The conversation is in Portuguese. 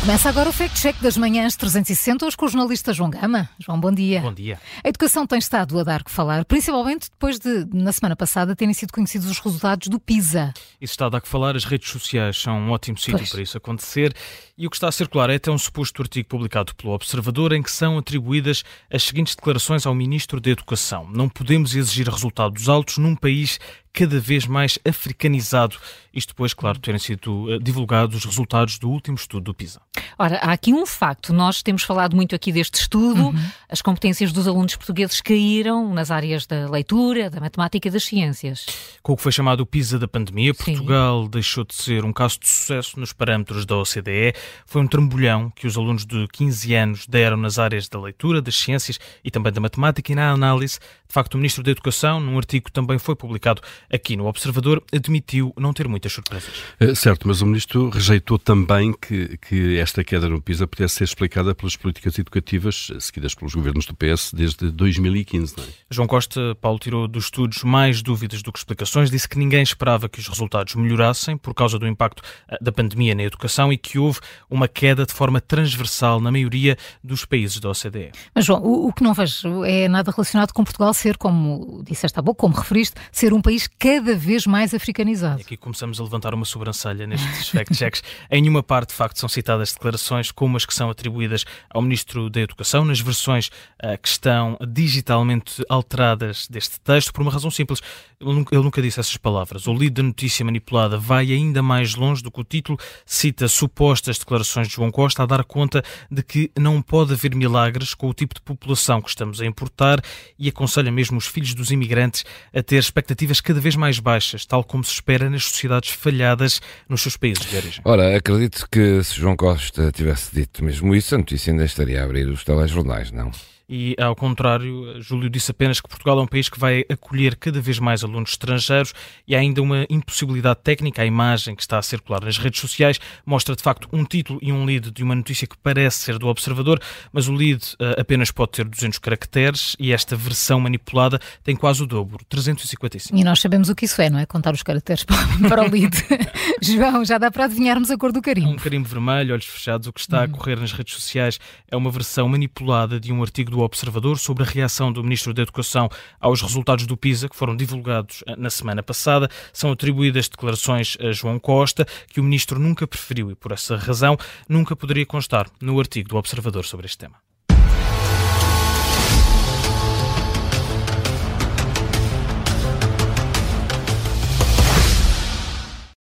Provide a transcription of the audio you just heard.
Começa agora o Fact Check das manhãs 360 hoje com o jornalista João Gama. João, bom dia. Bom dia. A educação tem estado a dar que falar, principalmente depois de, na semana passada, terem sido conhecidos os resultados do PISA. Isso está a dar que falar, as redes sociais são um ótimo sítio para isso acontecer e o que está a circular é até um suposto artigo publicado pelo Observador em que são atribuídas as seguintes declarações ao Ministro da Educação. Não podemos exigir resultados altos num país cada vez mais africanizado. Isto depois, claro, terem sido eh, divulgados os resultados do último estudo do PISA. Ora, há aqui um facto. Nós temos falado muito aqui deste estudo. Uhum. As competências dos alunos portugueses caíram nas áreas da leitura, da matemática e das ciências. Com o que foi chamado o PISA da pandemia, Sim. Portugal deixou de ser um caso de sucesso nos parâmetros da OCDE. Foi um trambolhão que os alunos de 15 anos deram nas áreas da leitura, das ciências e também da matemática e na análise. De facto, o Ministro da Educação, num artigo que também foi publicado aqui no Observador, admitiu não ter muitas surpresas. Eh, Certo, mas o Ministro rejeitou também que, que esta queda no PISA pudesse ser explicada pelas políticas educativas eh, seguidas pelos governos do PS desde 2015, não é? João Costa, Paulo, tirou dos estudos mais dúvidas do que explicações, disse que ninguém esperava que os resultados melhorassem por causa do impacto eh, da pandemia na educação e que houve uma queda de forma transversal na maioria dos países da OCDE. Mas, João, o, o que não vejo é nada relacionado com Portugal ser, como disseste há pouco, como referiste, ser um país cada vez mais africanizado. E aqui começamos a levantar uma sobrancelha nestes fact-checks. em nenhuma parte, de facto, são citadas declarações como as que são atribuídas ao Ministro da Educação, nas versões ah, que estão digitalmente alteradas deste texto, por uma razão simples. Ele nunca, ele nunca disse essas palavras. O lead da notícia manipulada vai ainda mais longe do que o título, cita supostas declarações de João Costa a dar conta de que não pode haver milagres com o tipo de população que estamos a importar e aconselha mesmo os filhos dos imigrantes a ter expectativas cada vez mais baixas, tal como se espera nas sociedades falhadas nos seus países de origem. Ora, acredito que se João Costa tivesse dito mesmo isso, a notícia ainda estaria a abrir os telejornais, não? E, ao contrário, Júlio disse apenas que Portugal é um país que vai acolher cada vez mais alunos estrangeiros e há ainda uma impossibilidade técnica. A imagem que está a circular nas redes sociais mostra, de facto, um título e um lead de uma notícia que parece ser do Observador, mas o lead eh, apenas pode ter 200 caracteres e esta versão manipulada tem quase o dobro, 355. E nós sabemos o que isso é, não é? Contar os caracteres para, o lead. João, já dá para adivinharmos a cor do Um carimbo. carimbo vermelho, olhos fechados. O que está a correr nas redes sociais é uma versão manipulada de um artigo do Observador sobre a reação do Ministro da Educação aos resultados do PISA, que foram divulgados eh, na semana passada. São atribuídas declarações a João Costa, que o Ministro nunca preferiu e, por essa razão, nunca poderia constar no artigo do Observador sobre este tema.